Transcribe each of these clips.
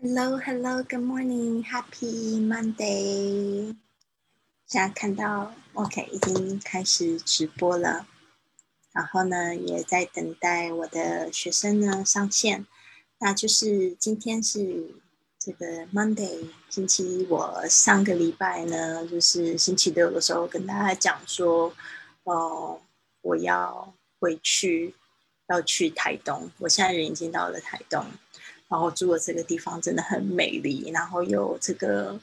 Hello, hello, good morning, happy Monday。现在看到 OK 已经开始直播了，然后呢也在等待我的学生呢上线。那就是今天是这个 Monday 星期一，我上个礼拜呢就是星期六的时候跟大家讲说，哦，我要回去，要去台东。我现在人已经到了台东。然后住的这个地方真的很美丽，然后有这个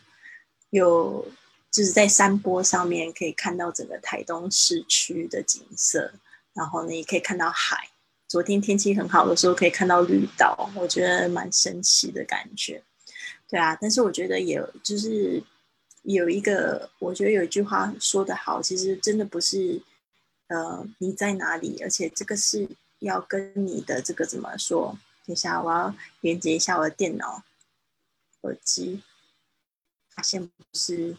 有就是在山坡上面可以看到整个台东市区的景色，然后呢也可以看到海。昨天天气很好的时候可以看到绿岛，我觉得蛮神奇的感觉。对啊，但是我觉得也就是有一个，我觉得有一句话说得好，其实真的不是呃你在哪里，而且这个是要跟你的这个怎么说？等一下，我要连接一下我的电脑耳机，发现不是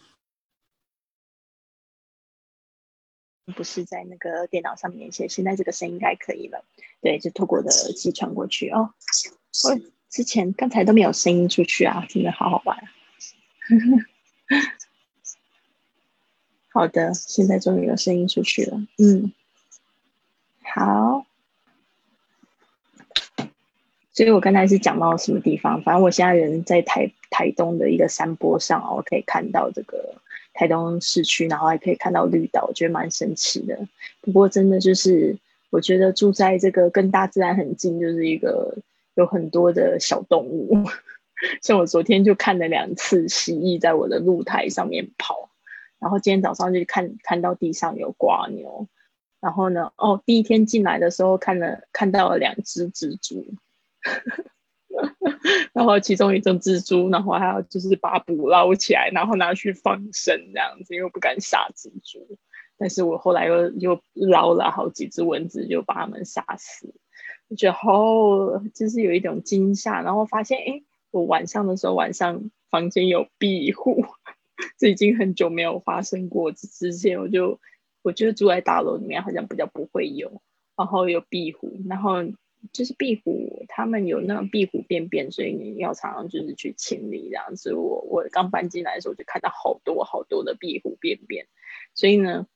不是在那个电脑上面连线，现在这个声音应该可以了。对，就透过我的耳机传过去哦。我之前刚才都没有声音出去啊，真的好好玩。好的，现在终于有声音出去了。嗯，好。所以我刚才是讲到什么地方？反正我现在人在台台东的一个山坡上哦，可以看到这个台东市区，然后还可以看到绿岛，我觉得蛮神奇的。不过真的就是，我觉得住在这个跟大自然很近，就是一个有很多的小动物。像我昨天就看了两次蜥蜴在我的露台上面跑，然后今天早上就看看到地上有瓜牛，然后呢，哦，第一天进来的时候看了看到了两只蜘蛛。然后其中一种蜘蛛，然后还要就是把捕捞起来，然后拿去放生这样子，因为不敢杀蜘蛛。但是我后来又又捞了好几只蚊子，就把它们杀死。我觉得好，就是有一种惊吓，然后发现，哎，我晚上的时候晚上房间有壁虎，这已经很久没有发生过。之前我就我觉得住在大楼里面好像比较不会有，然后有壁虎，然后。就是壁虎，他们有那种壁虎便便，所以你要常常就是去清理这样子。我我刚搬进来的时候就看到好多好多的壁虎便便，所以呢，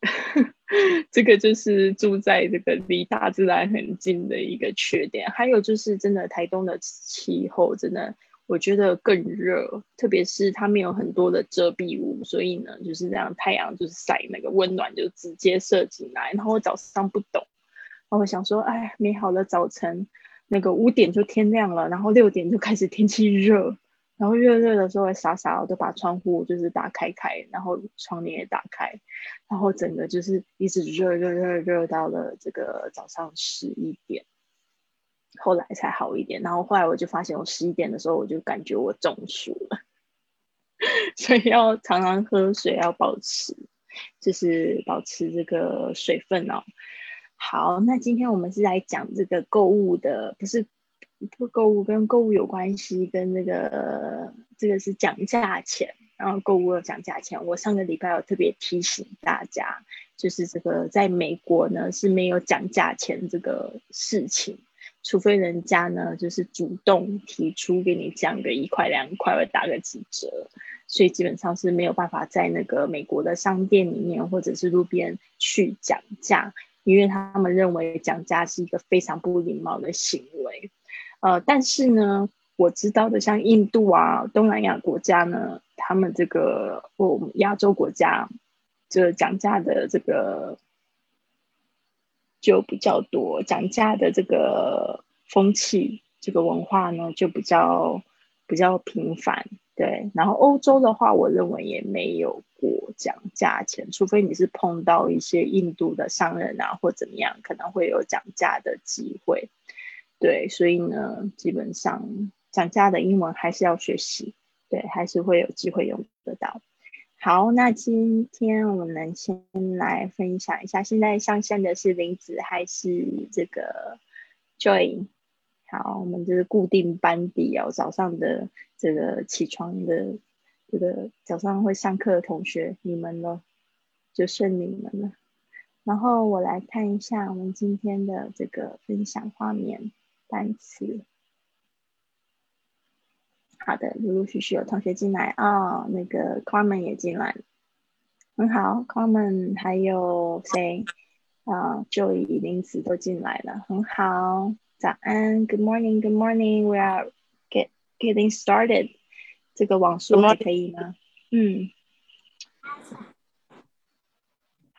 这个就是住在这个离大自然很近的一个缺点。还有就是真的台东的气候真的，我觉得更热，特别是它没有很多的遮蔽物，所以呢就是这样太阳就是晒那个温暖就直接射进来。然后我早上不懂。然后想说，哎，美好的早晨，那个五点就天亮了，然后六点就开始天气热，然后热热的时候，傻傻的把窗户就是打开开，然后窗帘也打开，然后整个就是一直热热热热到了这个早上十一点，后来才好一点。然后后来我就发现，我十一点的时候我就感觉我中暑了，所以要常常喝水，要保持，就是保持这个水分哦。好，那今天我们是来讲这个购物的，不是不购物跟购物有关系，跟那个这个是讲价钱，然后购物要讲价钱。我上个礼拜有特别提醒大家，就是这个在美国呢是没有讲价钱这个事情，除非人家呢就是主动提出给你降个一块两块或打个几折，所以基本上是没有办法在那个美国的商店里面或者是路边去讲价。因为他们认为讲价是一个非常不礼貌的行为，呃，但是呢，我知道的像印度啊、东南亚国家呢，他们这个我们亚洲国家，这讲价的这个就比较多，讲价的这个风气、这个文化呢，就比较比较频繁。对，然后欧洲的话，我认为也没有过讲价钱，除非你是碰到一些印度的商人啊，或怎么样，可能会有讲价的机会。对，所以呢，基本上讲价的英文还是要学习，对，还是会有机会用得到。好，那今天我们先来分享一下，现在上线的是林子还是这个 Joy？好，我们这是固定班底哦。早上的这个起床的这个早上会上课的同学，你们呢，就剩你们了。然后我来看一下我们今天的这个分享画面单词。好的，陆陆续续有同学进来啊，那个 Carmen 也进来，很好，Carmen 还有谁啊？Joey、林子都进来了，很好，早安，Good morning，Good morning，We are get getting started，这个网速还可以吗？嗯。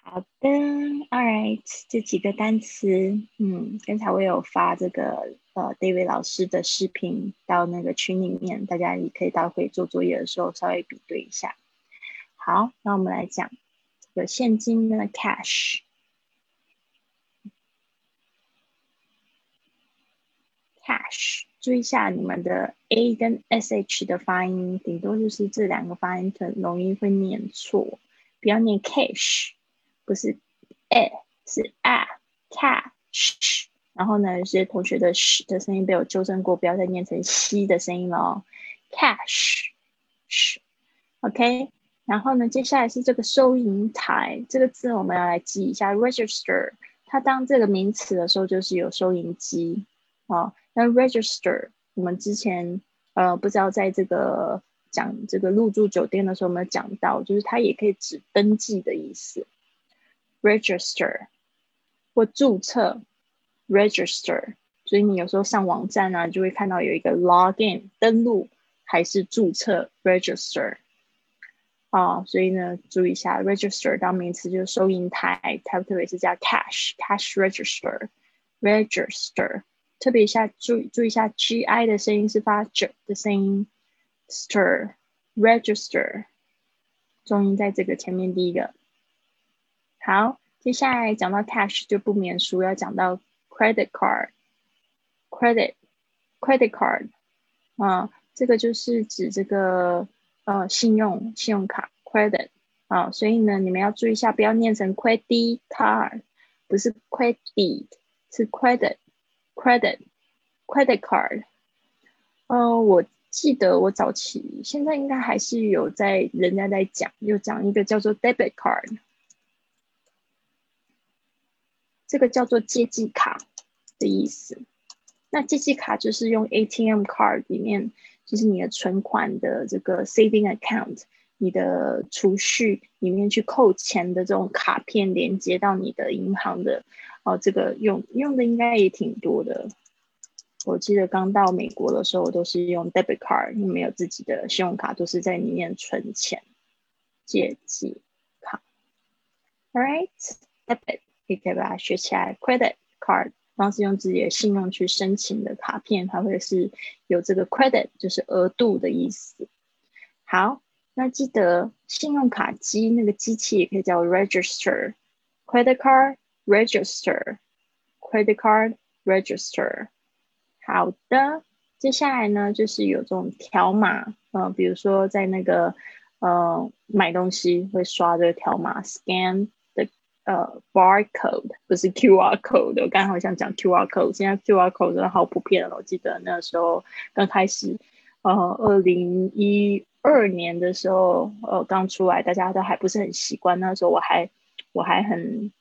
好的，All right，这几个单词，嗯，刚才我有发这个呃，David 老师的视频到那个群里面，大家也可以到会做作业的时候稍微比对一下。好，那我们来讲这个现金呢，cash Cash，注意一下你们的 a 跟 sh 的发音，顶多就是这两个发音很容易会念错，不要念 cash。不是 a 是 a cash，然后呢，有些同学的 sh 的声音被我纠正过，不要再念成 x 的声音了哦。cash，OK，然后呢，接下来是这个收银台这个字，我们要来记一下 register，它当这个名词的时候就是有收银机啊。那 register，我们之前呃不知道在这个讲这个入住酒店的时候有没有讲到，就是它也可以指登记的意思。register 或注册，register，所以你有时候上网站啊，就会看到有一个 login 登录还是注册 register 啊，所以呢，注意一下 register 当名词就是收银台，它特别是叫 cash cash register register，特别一下注注意一下 g i 的声音是发 j 的声音，stir register 重音在这个前面第一个。好，接下来讲到 cash 就不免俗，要讲到 credit card，credit credit card 啊，这个就是指这个呃信用信用卡 credit 啊，所以呢，你们要注意一下，不要念成 credit card，不是 credit，是 credit credit credit card。呃，我记得我早期现在应该还是有在人家在讲，有讲一个叫做 debit card。这个叫做借记卡的意思。那借记卡就是用 ATM card 里面，就是你的存款的这个 saving account，你的储蓄里面去扣钱的这种卡片，连接到你的银行的。哦，这个用用的应该也挺多的。我记得刚到美国的时候，都是用 debit card，因为没有自己的信用卡，都是在里面存钱。借记卡，All right，debit。可以把它学起来，credit card，方是用自己的信用去申请的卡片，它会是有这个 credit，就是额度的意思。好，那记得信用卡机那个机器也可以叫 register，credit card register，credit card register。好的，接下来呢就是有这种条码，嗯，比如说在那个呃买东西会刷这个条码，scan。呃，barcode 不是 QR code，我刚好想讲 QR code，现在 QR code 真的好普遍了。我记得那时候刚开始，呃，二零一二年的时候，呃，刚出来，大家都还不是很习惯。那时候我还我还很，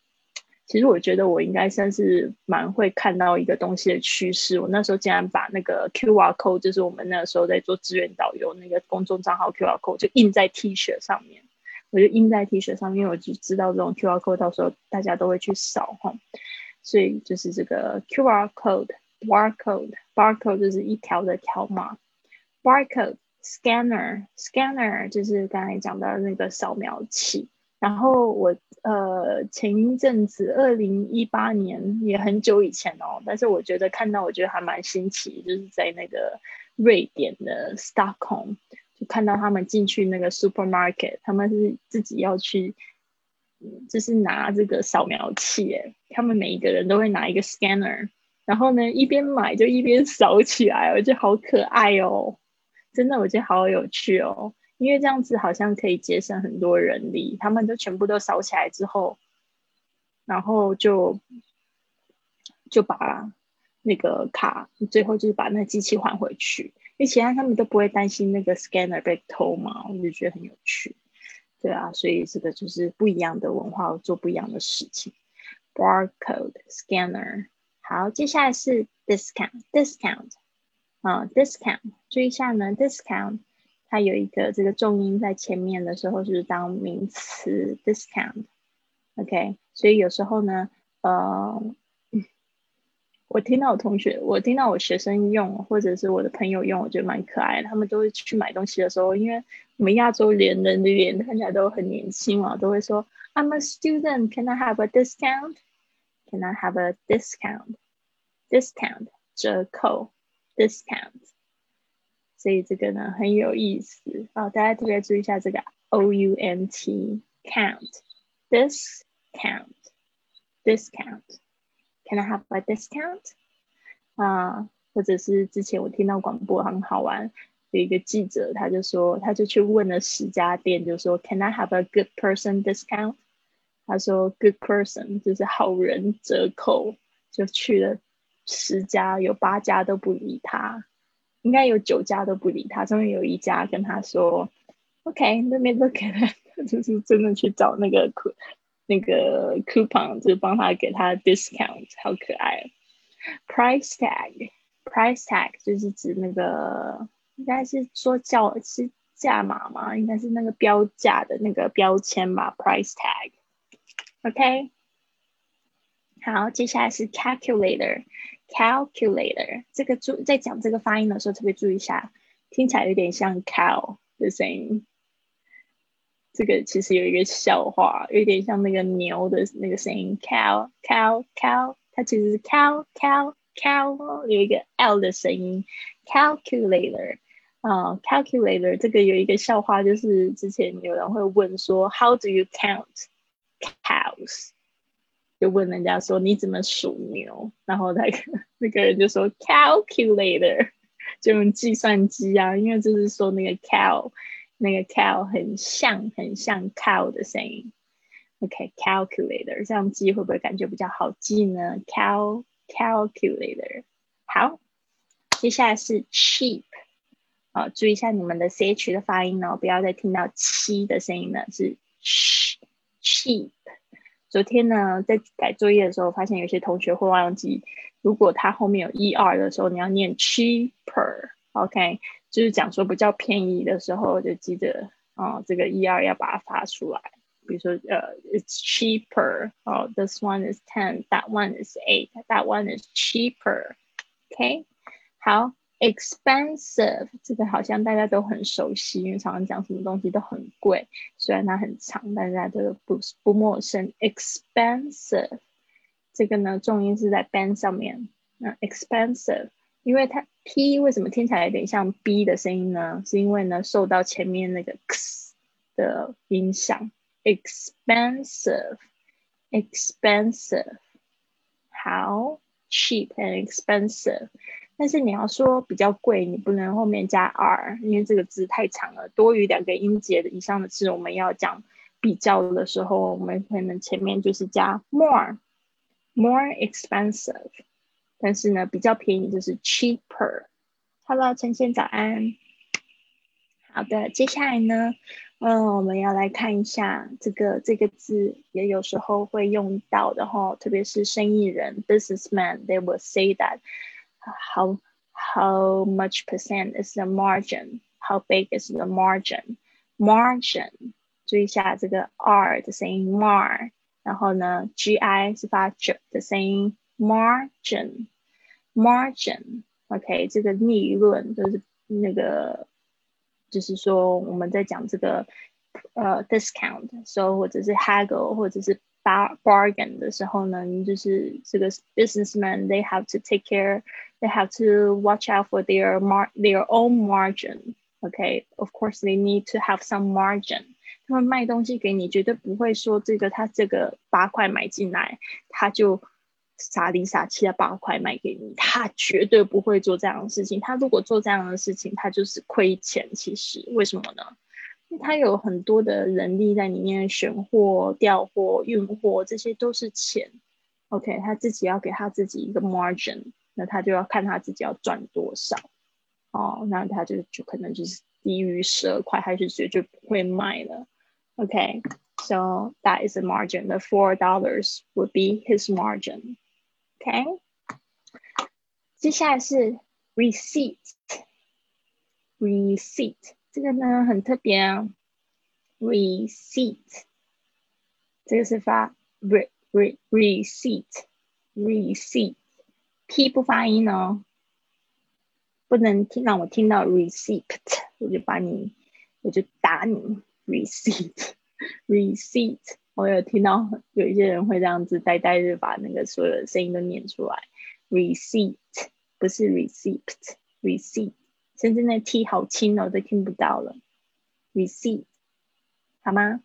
其实我觉得我应该算是蛮会看到一个东西的趋势。我那时候竟然把那个 QR code，就是我们那时候在做志愿导游那个公众账号 QR code，就印在 T 恤上面。我就印在 T 恤上，因为我就知道这种 QR code 到时候大家都会去扫哈，所以就是这个 QR code，barcode，barcode 就是一条的条码，barcode scanner，scanner 就是刚才讲到那个扫描器。然后我呃前一阵子，二零一八年也很久以前哦，但是我觉得看到我觉得还蛮新奇，就是在那个瑞典的 Stockholm。就看到他们进去那个 supermarket，他们是自己要去，就是拿这个扫描器，他们每一个人都会拿一个 scanner，然后呢一边买就一边 扫起来，我觉得好可爱哦，真的我觉得好有趣哦，因为这样子好像可以节省很多人力，他们都全部都扫起来之后，然后就就把那个卡，最后就是把那机器还回去。因为其他他们都不会担心那个 scanner 被偷嘛，我就觉得很有趣，对啊，所以这个就是不一样的文化做不一样的事情。barcode scanner，好，接下来是 discount discount 啊，discount，注意一下呢，discount 它有一个这个重音在前面的时候是当名词，discount，OK，所以有时候呢，呃，我听到我同学，我听到我学生用，或者是我的朋友用，我觉得蛮可爱的。他们都会去买东西的时候，因为我们亚洲人的脸看起来都很年轻嘛，都会说，I'm a student, can I have a discount? Can I have a discount? Discount 折扣。discount，所以这个呢很有意思啊，大家特别注意一下这个 o u n t count discount discount。Can I have a discount？啊，或者是之前我听到广播很好玩，有一个记者他就说，他就去问了十家店，就说 Can I have a good person discount？他说 Good person 就是好人折扣，就去了。十家有八家都不理他，应该有九家都不理他。终于有一家跟他说：“OK，let me look at it。”就是真的去找那个 cou 那个 coupon，就是帮他给他 discount，好可爱。Price tag，price tag 就是指那个应该是说叫是价码嘛，应该是那个标价的那个标签吧。Price tag，OK。好，接下来是 calculator。Calculator 这个注在讲这个发音的时候特别注意一下，听起来有点像 cow 的声音。这个其实有一个笑话，有点像那个牛的那个声音，cow cow cow，它其实是 cow cow cow，有一个 l 的声音，calculator 啊，calculator 这个有一个笑话，就是之前有人会问说，How do you count cows？就问人家说你怎么数牛，然后那个那个人就说 calculator，就用计算机啊，因为就是说那个 cow，那个 cow 很像很像 cow 的声音。OK，calculator 这样记会不会感觉比较好记呢？cal calculator 好，接下来是 cheap 啊，注意一下你们的 ch 的发音哦，不要再听到七的声音了，是 cheap。昨天呢，在改作业的时候，发现有些同学会忘记，如果它后面有 er 的时候，你要念 cheaper，OK，就是讲说比较便宜的时候，就记得啊，这个 er 要把它发出来。比如说，呃，it's cheaper，哦，this one is ten，that one is eight，that one is cheaper，OK，好。Expensive 这个好像大家都很熟悉，因为常常讲什么东西都很贵，虽然它很长，但大家都不不陌生。expensive 这个呢，重音是在 ban 上面。那 expensive，因为它 p 为什么听起来有点像 b 的声音呢？是因为呢受到前面那个 x 的影响。expensive，expensive，好，cheap and expensive。但是你要说比较贵，你不能后面加 r，因为这个字太长了。多于两个音节的以上的字，我们要讲比较的时候，我们可能前面就是加 more，more expensive。但是呢，比较便宜就是 cheaper。Hello，陈先早安。好的，接下来呢，嗯，我们要来看一下这个这个字，也有时候会用到的哈，特别是生意人 businessman，they will say that。how how much percent is the margin? How big is the margin? Margin，注意一下这个 r 的声音 mar，然后呢 gi 是发 j 的声音 margin margin。OK，这个利润就是那个，就是说我们在讲这个呃 discount，所以或者是 haggle 或者是 bar bargain 的时候呢，你就是这个 businessman they have to take care They have to watch out for their mar their own margin. Okay, of course they need to have some margin. 他们卖东西给你，绝对不会说这个他这个八块买进来，他就傻里傻气的八块卖给你，他绝对不会做这样的事情。他如果做这样的事情，他就是亏钱。其实为什么呢？因为他有很多的人力在里面选货、调货、运货，这些都是钱。OK，他自己要给他自己一个 margin。那他就要看他自己要赚多少哦，那他就就可能就是低于十二块，他就绝对不会卖了。Okay, so that is the margin. The four dollars would be his margin. Okay，接下来是 receipt，receipt 这个呢很特别啊，receipt 这个是发 re re receipt receipt p 不发音哦，不能听让我听到 receipt，我就把你我就打你 receipt receipt，我有听到有一些人会这样子呆呆的把那个所有的声音都念出来，receipt 不是 receipt receipt，甚至那 t 好轻哦，都听不到了，receipt 好吗？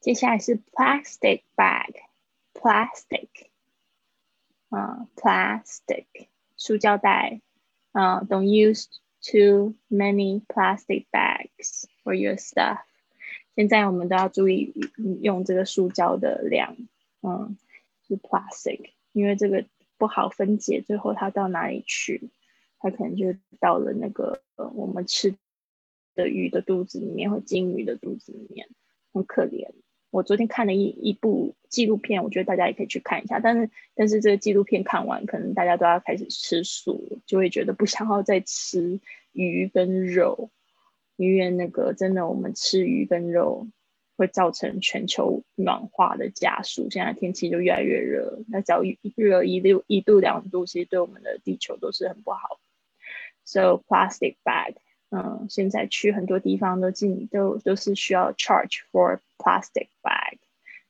接下来是 plastic bag，plastic 啊，plastic 塑胶袋啊，Don't use too many plastic bags for your stuff。现在我们都要注意用这个塑胶的量，嗯，是 plastic，因为这个不好分解，最后它到哪里去？它可能就到了那个我们吃的鱼的肚子里面，或金鱼的肚子里面，很可怜。我昨天看了一一部纪录片，我觉得大家也可以去看一下。但是，但是这个纪录片看完，可能大家都要开始吃素，就会觉得不想要再吃鱼跟肉，因为那个真的，我们吃鱼跟肉会造成全球暖化的加速。现在天气就越来越热，那只要一热一度一度两度，其实对我们的地球都是很不好。So plastic bag. 嗯，现在去很多地方都进都都是需要 charge for plastic bag，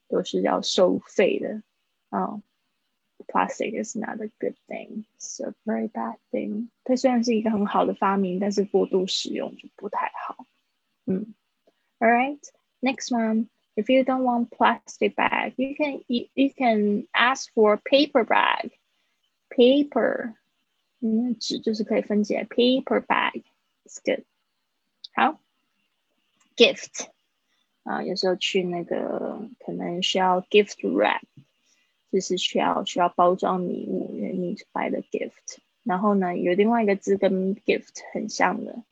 都是要收费的。嗯，plastic is not a good thing, it's a very bad thing。它虽然是一个很好的发明，但是过度使用就不太好。嗯，All right, next one. If you don't want plastic bag, you can you, you can ask for paper bag. Paper，嗯，纸就是可以分解 paper bag。 Good，。好，gift 啊，有时候去那个可能需要 gift wrap，就是需要需要包装礼物，need to buy the gift。然后呢，有另外一个字跟 gift 很像的，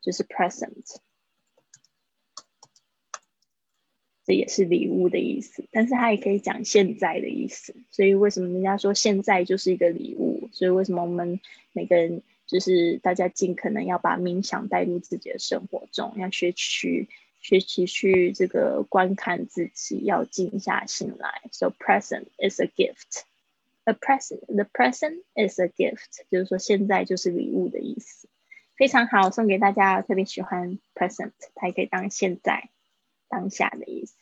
就是 present，这也是礼物的意思，但是它也可以讲现在的意思。所以为什么人家说现在就是一个礼物？所以为什么我们每个人？就是大家尽可能要把冥想带入自己的生活中，要学习学习去这个观看自己，要静下心来。So present is a gift. A present, the present is a gift，就是说现在就是礼物的意思。非常好，送给大家。特别喜欢 present，它也可以当现在、当下的意思。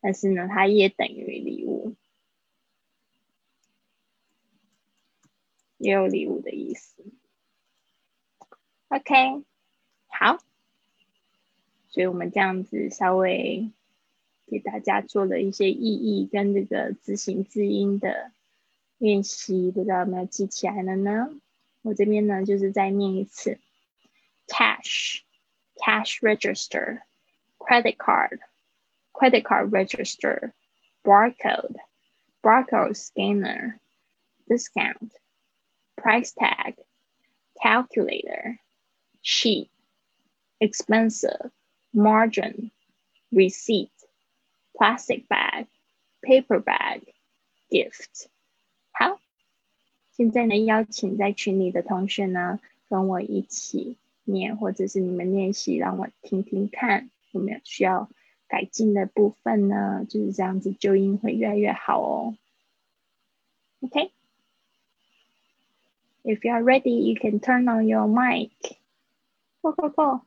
但是呢，它也等于礼物，也有礼物的意思。OK，好，所以我们这样子稍微给大家做了一些意义跟这个字形字音的练习，不知道有没有记起来了呢？我这边呢就是再念一次：cash，cash register，credit card，credit card register，barcode，barcode scanner，discount，price tag，calculator。 sheet, expensive, margin, receipt, plastic bag, paper bag, gift。好，现在呢，邀请在群里的同学呢，跟我一起念，或者是你们练习，让我听听看有没有需要改进的部分呢？就是这样子，纠音会越来越好哦。OK。If you are ready, you can turn on your mic. Go, go, go.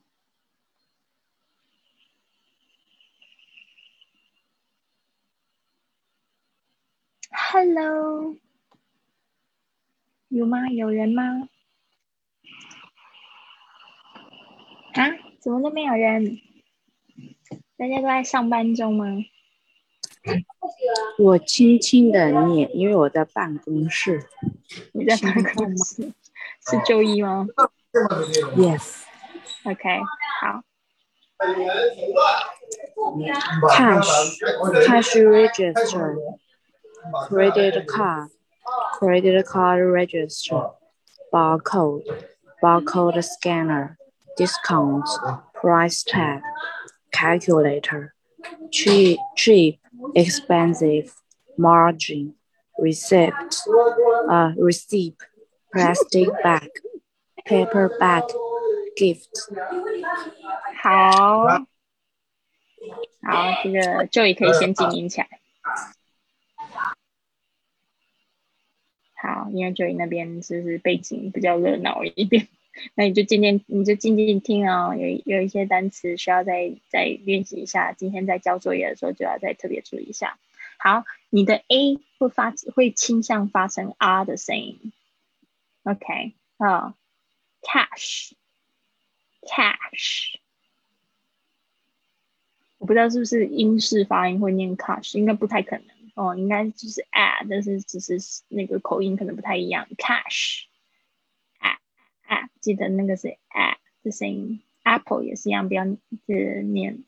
Hello，有吗？有人吗？啊？怎么都没有人？大家都在上班中吗？我轻轻的念，因为我在办公室。你在办公室？是周一吗？Yes。OK，好。Cash, cash register, credit card, credit card register, barcode, barcode scanner, discount, price tag, calculator, cheap, cheap, expensive, margin, receipt, uh, receipt, plastic bag, paper bag, gift. 好，好，这个 Joey 可以先静音起来。好，因为 Joey 那边就是背景比较热闹一点，那你就渐渐你就静静听哦。有有一些单词需要再再练习一下，今天在交作业的时候就要再特别注意一下。好，你的 A 会发会倾向发成 R 的声音。OK 啊 cash，我不知道是不是英式发音会念 cash，应该不太可能哦，应该就是 a，但是只是那个口音可能不太一样。cash，a a，记得那个是 a 的声音。Apple 也是一样，不要就是念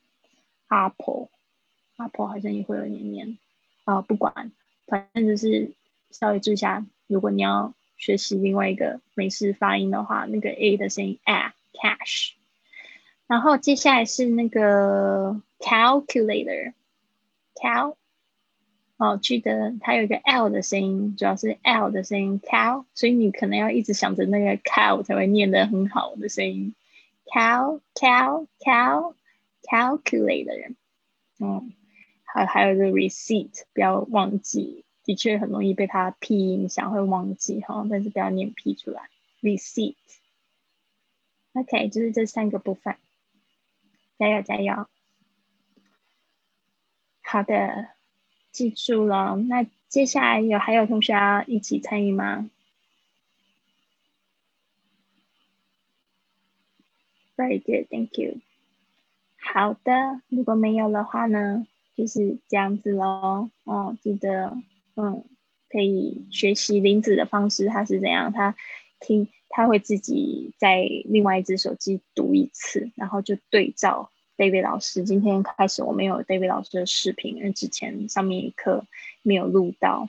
apple，apple 好像也会有点念。啊，不管，反正就是稍微注意下。如果你要学习另外一个美式发音的话，那个 a 的声音 a cash。然后接下来是那个 calculator，cal。哦，记得它有一个 l 的声音，主要是 l 的声音 cal，所以你可能要一直想着那个 cal 才会念得很好的声音。cal cal cal calculator，嗯。还还有一个 receipt，不要忘记，的确很容易被它 p 影响，会忘记哈。但是不要念 p 出来，receipt OK，就是这三个部分，加油加油。好的，记住了。那接下来有还有同学要一起参与吗？Very good，Thank you。好的，如果没有的话呢？就是这样子喽，哦，记得，嗯，可以学习林子的方式，他是怎样？他听，他会自己在另外一只手机读一次，然后就对照 David 老师。今天开始我没有 David 老师的视频，因为之前上面一课没有录到，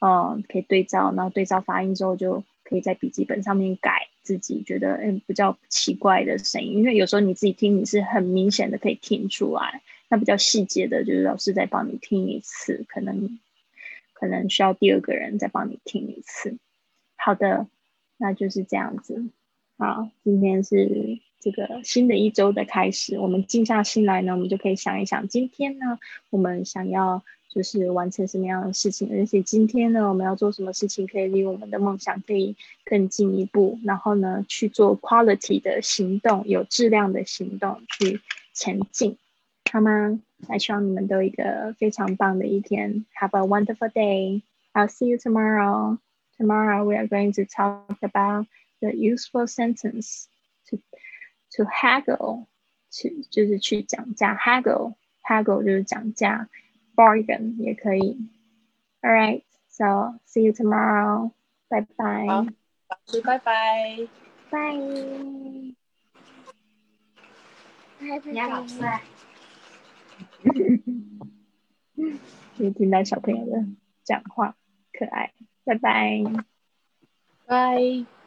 嗯，可以对照，然后对照发音之后，就可以在笔记本上面改自己觉得嗯比较奇怪的声音，因为有时候你自己听你是很明显的可以听出来。那比较细节的，就是老师再帮你听一次，可能可能需要第二个人再帮你听一次。好的，那就是这样子。好，今天是这个新的一周的开始，我们静下心来呢，我们就可以想一想，今天呢，我们想要就是完成什么样的事情，而且今天呢，我们要做什么事情可以离我们的梦想可以更进一步，然后呢，去做 quality 的行动，有质量的行动去前进。好吗？那希望你们都一个非常棒的一天。Have a wonderful day. I'll see you tomorrow. Tomorrow we are going to talk about the useful sentence to to haggle 去就是去讲价，haggle haggle 就是讲价，bargain 也可以。All right, so see you tomorrow. Bye bye. 好，老师拜拜。拜。你好，老师。可以听到小朋友的讲话，可爱， 拜拜，拜。